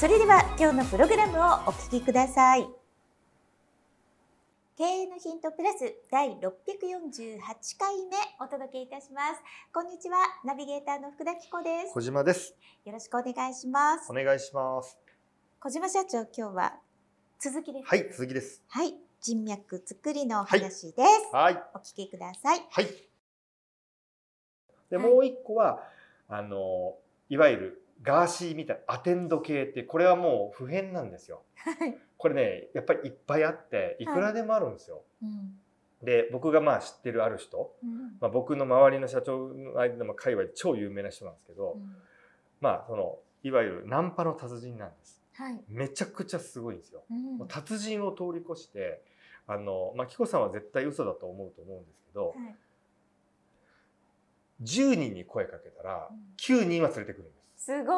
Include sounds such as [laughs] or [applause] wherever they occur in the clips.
それでは今日のプログラムをお聞きください。経営のヒントプラス第648回目お届けいたします。こんにちはナビゲーターの福田紀子です。小島です。よろしくお願いします。お願いします。小島社長今日は続きです。はい続きです。はい人脈作りのお話です、はい。お聞きください。はい。ではいもう一個はあのいわゆるガーシーみたいなアテンド系ってこれはもう普遍なんですよ。はい。これねやっぱりいっぱいあっていくらでもあるんですよ、うん。で僕がまあ知ってるある人、うん。まあ、僕の周りの社長の間でも界隈で超有名な人なんですけど、うん。まあそのいわゆるナンパの達人なんです。はい。めちゃくちゃすごいんですよ。達人を通り越してあの、まあ、紀子さんは絶対嘘だと思うと思うんですけど、はい。10人に声かけたらうん。9人は連れてくるんです。すご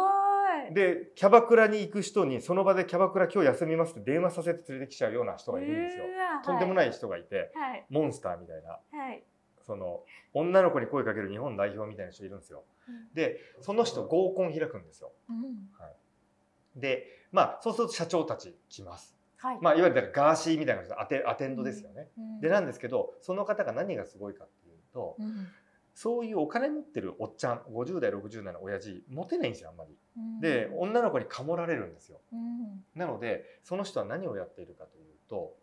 い。でキャバクラに行く人にその場でキャバクラ今日休みますって電話させて連れてきちゃうような人がいるんですよ。とんでもいない人がいてはい。モンスターみたいな。はい。その女の子に声かける日本代表みたいな人いるんですよ。でその人合コン開くんですよ。うん。でまあそうすると社長たち来ます。はい。まあいわゆるガーシーみたいな人アテアテンドですよね。うん。でなんですけどその方が何がすごいかっていうとうんそういうお金持ってるおっちゃん50代60代の親父モテないんですよあんまり。うんで女の子にかもられるんですよ。うんなのでその人は何をやっているかというと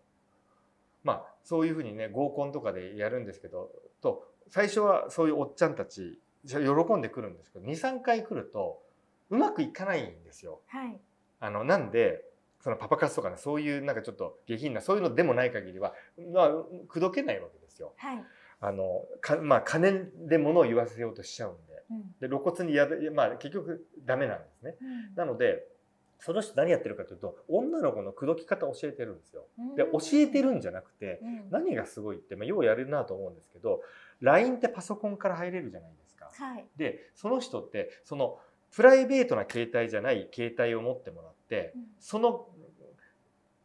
まあそういうふうにね合コンとかでやるんですけどと最初はそういうおっちゃんたち喜んでくるんですけど23回来るとうまくいかないんですよ。はいあのなんでそのパパ活とかねそういうなんかちょっと下品なそういうのでもない限りはまあ口説けないわけですよ。はいあのかまあ金で物を言わせようとしちゃうんで。うん。で露骨にやるまあ結局ダメなんですね。うん。なのでその人何やってるかというと女の子の口説き方を教えてるんですよ。でうん。教えてるんじゃなくてうん。何がすごいって、まあ、ようやるなと思うんですけど LINE ってパソコンから入れるじゃないですか。はい。でその人ってそのプライベートな携帯じゃない携帯を持ってもらってうん。その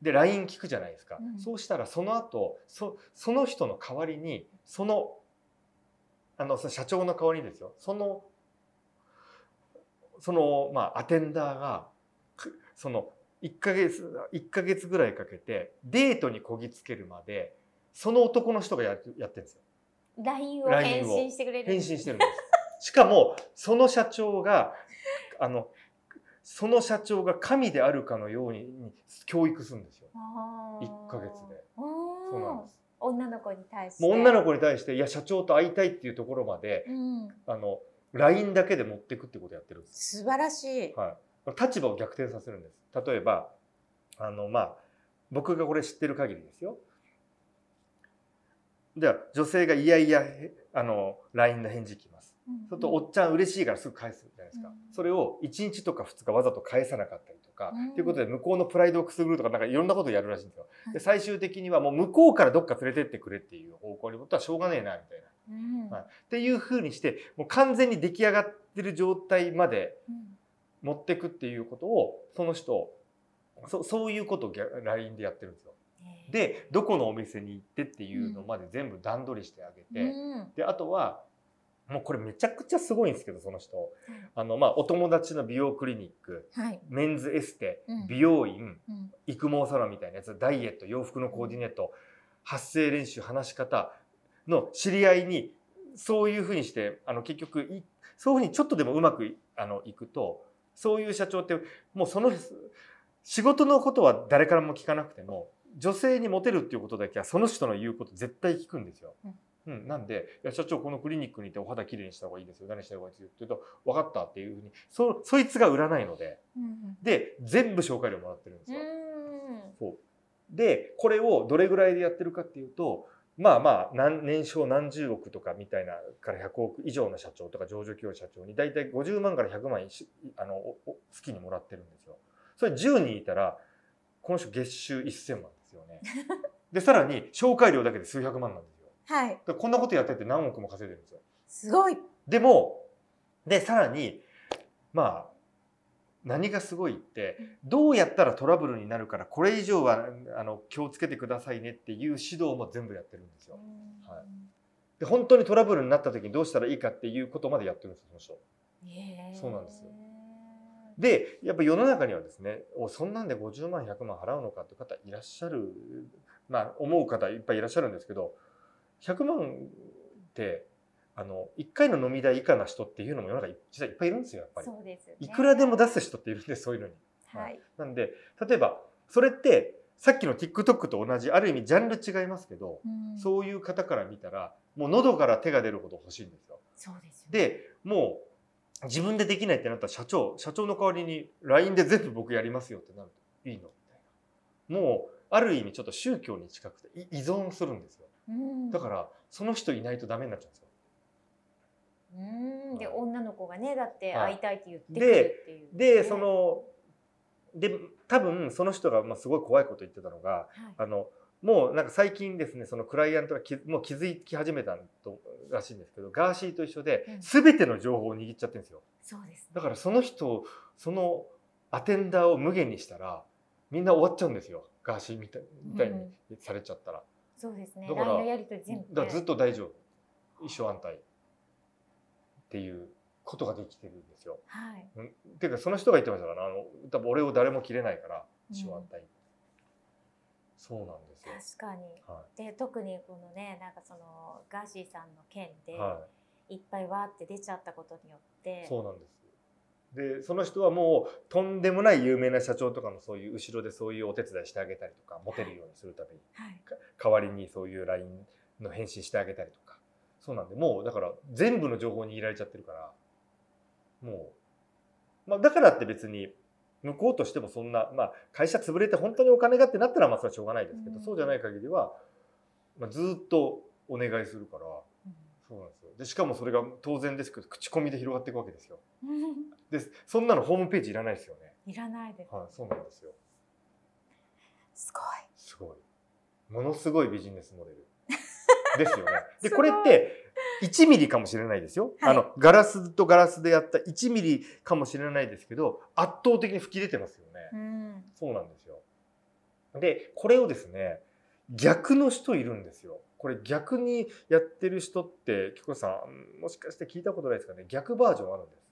で LINE 聞くじゃないですか、うん。そうしたらその後そその人の代わりにそのあのその社長の代わりにですよ。そのそのまあアテンダーがくその1ヶ月1ヶ月ぐらいかけてデートにこぎつけるまでその男の人がやってやってるんですよ。LINE を返を。信してくれる。返信してるんです。しかもその社長があのその社長が神であるかのように教育するんですよ。あー。1ヶ月で。そうなんです女の子に対して。もう女の子に対していや社長と会いたいっていうところまでうん。あの LINE だけで持っていくってことをやってるんです、素晴らしい。はい、立場を逆転させるんです。例えばあのまあ僕がこれ知ってる限りですよ。じゃあ女性がいやいやへあの LINE の返事来ます。うんそうするとおっちゃん嬉しいからすぐ返すじゃないですか、うん。それを1日とか2日わざと返さなかったりとか、うん。ということで向こうのプライドをくすぐるとかなんかいろんなことをやるらしいんですよ。はい。で最終的にはもう向こうからどっか連れてってくれっていう方向にことはしょうがねえなみたいな。うん。はい。っていうふうにしてもう完全に出来上がってる状態までうん。持っていくっていうことをその人そそういうことを LINE でやってるんですよ。でどこのお店に行ってっていうのまで全部段取りしてあげて、うん。であとはもうこれめちゃくちゃすごいんですけどその人。あのまあお友達の美容クリニックはい。メンズエステうん。美容院うん。育毛サロンみたいなやつダイエット洋服のコーディネート発声練習話し方の知り合いにそういうふうにしてあの結局いそういうふうにちょっとでもうまくいあのいくとそういう社長ってもうその仕事のことは誰からも聞かなくても女性にモテるっていうことだけはその人の言うこと絶対聞くんですよ。うん、なんで「いや社長このクリニックにいてお肌きれいにした方がいいですよ。何した方がいいですよ」って言うと「分かった」っていうふうに。そそいつが売らないので。うんで全部紹介料もらってるんですうよ。ん。そう。でこれをどれぐらいでやってるかっていうとまあまあ何年商何十億とかみたいなから100億以上の社長とか上場企業社長に大体50万から100万あの月にもらってるんですよ。それ10人いたらこの人月収1000万ですよね。[laughs] でさらに紹介料だけで数百万なんですよはい。こんなことやってて何億も稼いでるんですよ。すごい。でもでさらにまあ何がすごいってどうやったらトラブルになるからこれ以上はあの気をつけてくださいねっていう指導も全部やってるんですよ。はい。で本当にトラブルになった時にどうしたらいいかっていうことまでやってるんですよその人。そうなんですよ。でやっぱ世の中にはですねおそんなんで50万100万払うのかって方いらっしゃるまあ思う方いっぱいいらっしゃるんですけど100万ってあの1回の飲み代以下な人っていうのも世の中に実はいっぱいいるんですよやっぱり。そうですよねいくらでも出す人っているんですそういうのに。はいなんで例えばそれってさっきの TikTok と同じある意味ジャンル違いますけど、うんそういう方から見たらもう喉から手が出るほど欲しいんですよ。そうですよねでもう自分でできないってなったら社長社長の代わりに LINE で全部僕やりますよってなるといいのみたいなもうある意味ちょっと宗教に近くてい依存するんですようんだからその人いないとダメになっちゃうんですよ。うん。ではい。女の子がねだってはい。会いたいって言ってくるっていう。ね、でそので多分その人がまあすごい怖いこと言ってたのがはい。あのもうなんか最近ですねそのクライアントがきもう気づき始めたとらしいんですけどガーシーと一緒でうん。全ての情報を握っちゃってるんですよ。そうですね。だからその人そのアテンダーを無限にしたらみんな終わっちゃうんですよ。ガーシーみたいみたいにされちゃったら、そうですね。だから LINE のやり取り全部。だからずっと大丈夫。一生安泰っていうことができてるんですよ。はい。うん。っていうかその人が言ってましたからあの多分俺を誰も切れないから一生安泰、そうなんですよ。確かに。はで特にこのねなんかそのガーシーさんの件で、い、はいっぱいわーって出ちゃったことによってそうなんです。でその人はもうとんでもない有名な社長とかのそういう後ろでそういうお手伝いしてあげたりとかモテるようにするためにはい。代わりにそういう LINE の返信してあげたりとかそうなんでもうだから全部の情報に握られちゃってるからもう、まあ、だからって別に向こうとしてもそんな、まあ、会社潰れて本当にお金がってなったらまあそれはしょうがないですけど、うん。そうじゃない限りは、まあ、ずっとお願いするからそうなんですよ。でしかもそれが当然ですけど口コミで広がっていくわけですよ。う [laughs] んでそんなのホームページいらないですよね。いらないです、はいそうなんですよ。すごい。すごい。ものすごいビジネスモデル。[laughs] ですよね。でこれって1ミリかもしれないですよ、はい。あのガラスとガラスでやった1ミリかもしれないですけど圧倒的に吹き出てますよね、うん。そうなんですよ。でこれをですね逆の人いるんですよこれ逆にやってる人ってキコさんもしかして聞いたことないですかね？逆バージョンあるんです。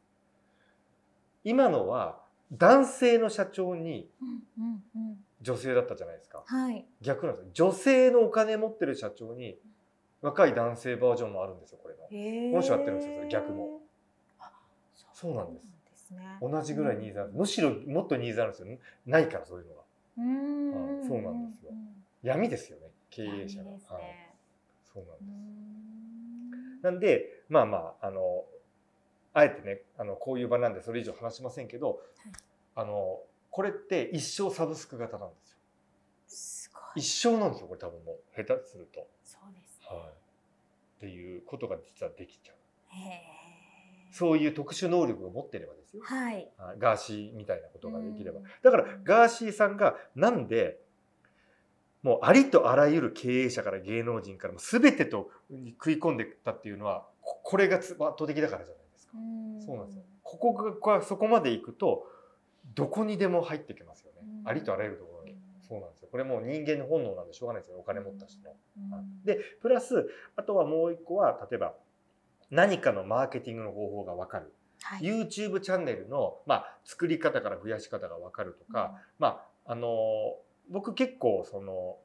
今のは男性の社長にうんうんうん女性だったじゃないですか。はい。逆なんですよ。女性のお金持ってる社長に若い男性バージョンもあるんですよこれの。この人やってるんですよそれ逆も。あそうなんです。ですね。同じぐらいニーズある。むしろもっとニーズあるんですよ。ないからそういうのが。うーん。はいそうなんですよ。うん闇ですよね経うん営者の、いいですはい、ねそうなんうです。んなんでまあまああのあえてねあのこういう場なんでそれ以上話しませんけど、あのこれって一生サブスク型なんですよ。す一生なんですよこれ多分もう下手すると、そうです。ねはい、っていうことが実はできちゃう。へえそういう特殊能力を持ってればですよ。はい。はい。ガーシーみたいなことができれば。うん。だからガーシーさんがなんでもうありとあらゆる経営者から芸能人からも全てと食い込んでったっていうのはここれが圧倒的だからじゃないですか。そうなんですよ。ここがこそこまで行くとどこにでも入ってきますよね。うんありとあらゆるところに。そうなんですよ。これもう人間の本能なんでしょうがないですよ。お金持った人の。はいでプラスあとはもう一個は例えば何かのマーケティングの方法が分かる。はい YouTube チャンネルの、まあ、作り方から増やし方が分かるとか、まああの僕結構その、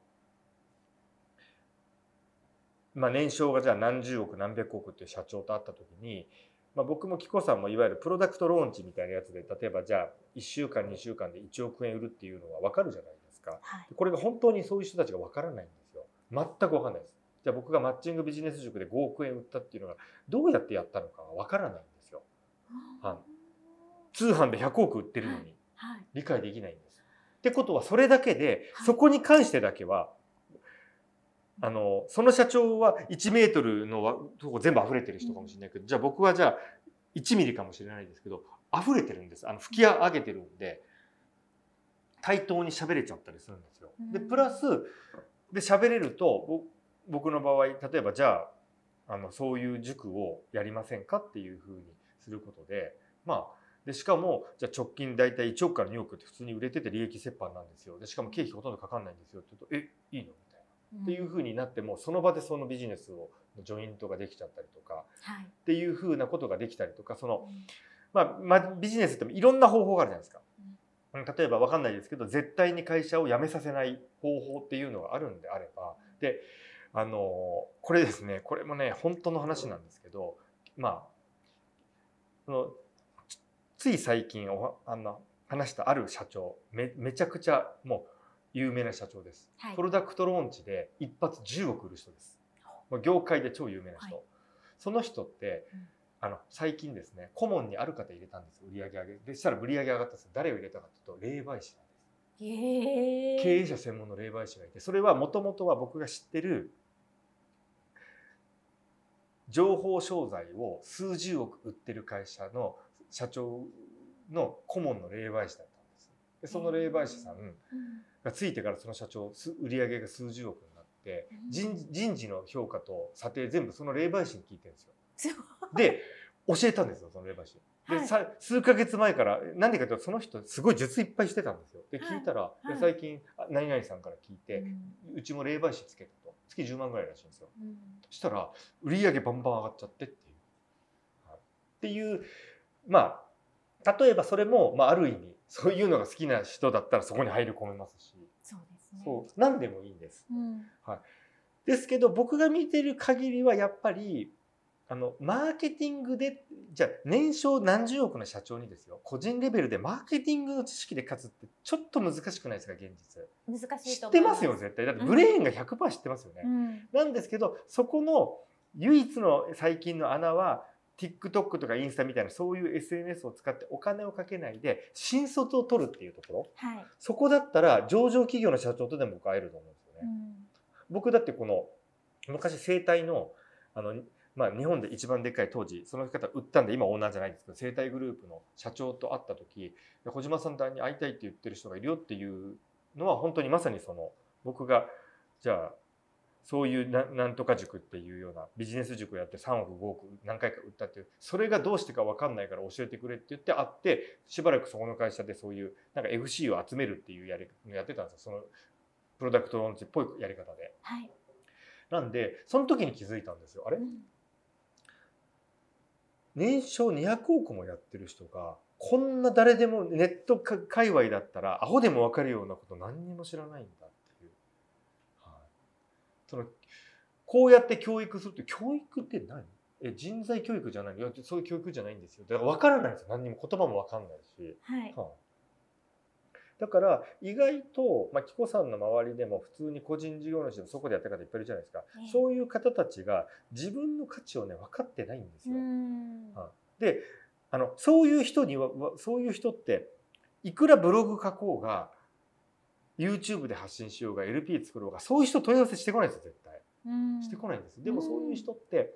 まあ、年商がじゃあ何十億何百億っていう社長と会った時に、まあ、僕も紀子さんもいわゆるプロダクトローンチみたいなやつで例えばじゃあ1週間2週間で1億円売るっていうのは分かるじゃないですか。はいこれが本当にそういう人たちが分からないんですよ。全く分かんないです。じゃあ僕がマッチングビジネス塾で5億円売ったっていうのがどうやってやったのかは分からないんですよ。はい通販で100億売ってるのにはい理解できないんです。ってことはそれだけではい。そこに関してだけはあのその社長は1メートルのわとこ全部溢れてる人かもしれないけど、じゃあ僕はじゃあ1ミリかもしれないですけど溢れてるんです。あの吹き上げてるんで対等に喋れちゃったりするんですよ。でうん。プラスで喋れるとぼ僕の場合例えばじゃああのそういう塾をやりませんかっていうふうにすることでまあでしかもじゃあ直近大体1億から2億って普通に売れてて利益折半なんですよ。でしかも経費ほとんどかかんないんですよ。って言うとえいいの？みたいな。っていうふうになってもその場でそのビジネスをジョイントができちゃったりとかはい。っていうふうなことができたりとかそのまあ、まあ、ビジネスっていろんな方法があるじゃないですか。例えば分かんないですけど絶対に会社を辞めさせない方法っていうのがあるんであればであのこれですねこれもね本当の話なんですけどまあそのつつい最近おあの話したある社長めめちゃくちゃもう有名な社長です。はい。プロダクトローンチで一発10億売る人です。業界で超有名な人。はい。その人って、うん。あの最近ですね顧問にある方入れたんですよ。売り上げ上げ。でしたら売り上げ上がったんですよ。誰を入れたかというと霊媒師なんです。経営者専門の霊媒師がいてそれはもともとは僕が知ってる情報商材を数十億売ってる会社の社長の顧問の霊媒師だったんです。でその霊媒師さんうん。がついてからその社長す売り上げが数十億になってうん人人事の評価と査定全部その霊媒師に聞いてるんですよで教えたんですよその霊媒師で、はいさ数ヶ月前からなんでかというとその人すごい術いっぱいしてたんですよで聞いたら、いで最近あ何々さんから聞いて、うんうちも霊媒師つけたと月10万ぐらいらしいんですようんそしたら売り上げバンバン上がっちゃってっていう、はいっていうまあ例えばそれも、まあ、ある意味そういうのが好きな人だったらそこに入り込めますし、そうですね。そう。何でもいいんです。うん。ですけど僕が見てる限りはやっぱりあのマーケティングでじゃあ年商何十億の社長にですよ。個人レベルでマーケティングの知識で勝つってちょっと難しくないですか現実。難しい知ってますよ絶対。だってブレーンが100%知ってますよね、うん。なんですけどそこの唯一の最近の穴は TikTok とかインスタみたいなそういう SNS を使ってお金をかけないで新卒を取るっていうところ。はい。そこだったら上場企業の社長とでも僕会えると思うんですよね。うん。僕だってこの昔生態のあの、まあ、日本で一番でっかい当時その方売ったんで今オーナーじゃないんですけど生態グループの社長と会った時で小島さんに会いたいって言ってる人がいるよっていうのは本当にまさにその僕がじゃあそういうななんとか塾っていうようなビジネス塾をやって3億5億何回か売ったっていうそれがどうしてか分かんないから教えてくれって言って会ってしばらくそこの会社でそういうなんか FC を集めるっていうやりやってたんですよ。そのプロダクトローンチっぽいやり方で。はい。なんでその時に気づいたんですよ。あれ？うん。年商200億もやってる人がこんな誰でもネットか界隈だったらアホでも分かるようなこと何にも知らないんだそのこうやって教育するって教育って何？え人材教育じゃない？いやそういう教育じゃないんですよ。だから分からないんですよ。何にも言葉も分かんないし、はい。はいだから意外と、まあ、紀子さんの周りでも普通に個人事業主でもそこでやってる方いっぱいいるじゃないですか、ええ。そういう方たちが自分の価値をね分かってないんですうよ。ん。はいであのそういう人にはわそういう人っていくらブログ書こうが YouTube で発信しようが LP 作ろうがそういう人問い合わせしてこないですよ絶対。うん。してこないんですでもうんそういう人って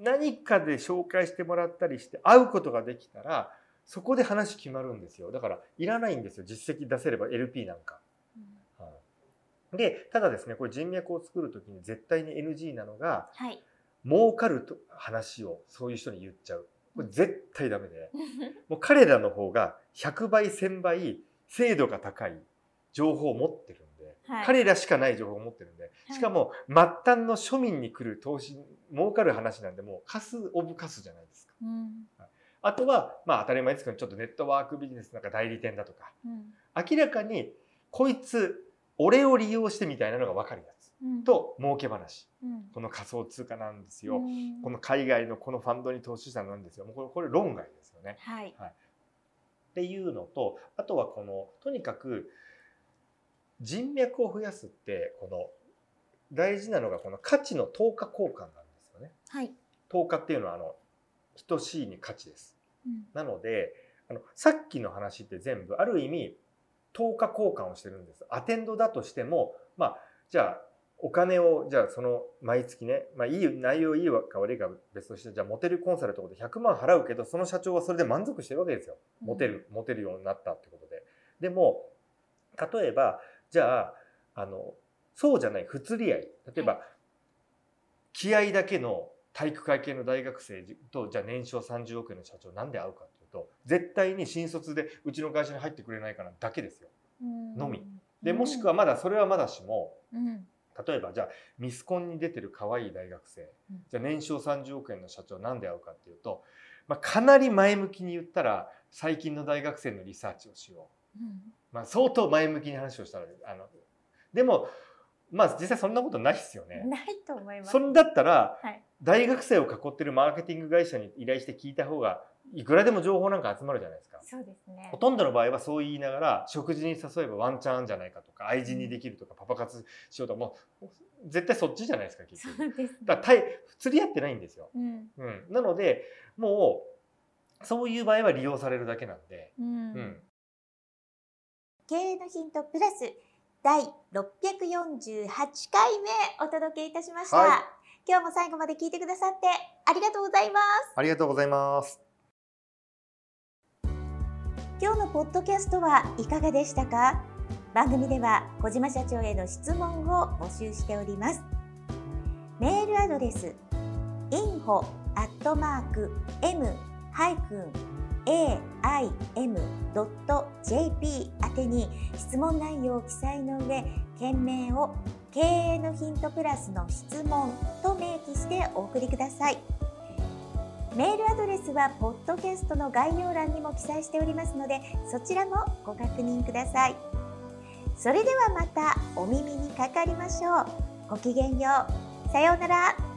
何かで紹介してもらったりして会うことができたらそこで話決まるんですよ。だからいらないんですよ実績出せれば LP なんか。うん。はい。でただですねこれ人脈を作る時に絶対に NG なのがはい。儲かると話をそういう人に言っちゃう。これ絶対ダメで。もう彼らの方が100倍1000倍精度が高い情報を持ってるんで、はい。彼らしかない情報を持ってるんでしかも末端の庶民に来る投資儲かる話なんでもうカスオブカスじゃないですか。うん。あとはまあ当たり前ですけどちょっとネットワークビジネスなんか代理店だとかうん。明らかにこいつ俺を利用してみたいなのが分かるやつうん。と儲け話。うん。この仮想通貨なんですよ、うん。この海外のこのファンドに投資したなんですよ。もうこれこれ論外ですよね。はい。っていうのとあとはこのとにかく人脈を増やすってこの大事なのがこの価値の等価交換なんですよね。はい等価っていうのはあの等しいに価値です。うんなのであのさっきの話って全部ある意味等価交換をしてるんです。アテンドだとしてもまあじゃあお金をじゃあその毎月ね、まあ、いい内容いいか悪いか別としてじゃあモテるコンサルとかで100万払うけどその社長はそれで満足してるわけですよ。モテるモテるようになったってことで。でも例えばじゃああのそうじゃない不釣り合い。例えば、気合だけの体育会系の大学生とじゃあ年商30億円の社長なんで会うかっていうと絶対に新卒でうちの会社に入ってくれないからだけですよ。のみ。でもしくはまだそれはまだしも、うん。例えばじゃあミスコンに出てる可愛い大学生、うん。じゃあ年商30億円の社長なんで会うかっていうと、まあ、かなり前向きに言ったら最近の大学生のリサーチをしよう、うんまあ、相当前向きに話をしたらあのでもまあ実際そんなことないですよね。ないと思います。そんだったらはい大学生を囲ってるマーケティング会社に依頼して聞いた方がいくらでも情報なんか集まるじゃないですか。そうですねほ。とんどの場合はそう言いながら食事に誘えばワンチャンじゃないかとか愛人にできるとかパパ活しようとかもう絶対そっちじゃないですか結そ局。うですね。だから対釣り合ってないんですよ。うんうん、なのでもうそういう場合は利用されるだけなんで。うんうん経営のヒントプラス第648回目お届けいたしました、はい。今日も最後まで聞いてくださってありがとうございます。ありがとうございます。今日のポッドキャストはいかがでしたか？番組では小島社長への質問を募集しております。メールアドレス info m aim.jp 宛てに質問内容を記載の上件名を経営のヒントプラスの質問と明記してお送りください。メールアドレスはポッドキャストの概要欄にも記載しておりますのでそちらもご確認ください。それではまたお耳にかかりましょう。ごきげんよう。さようなら。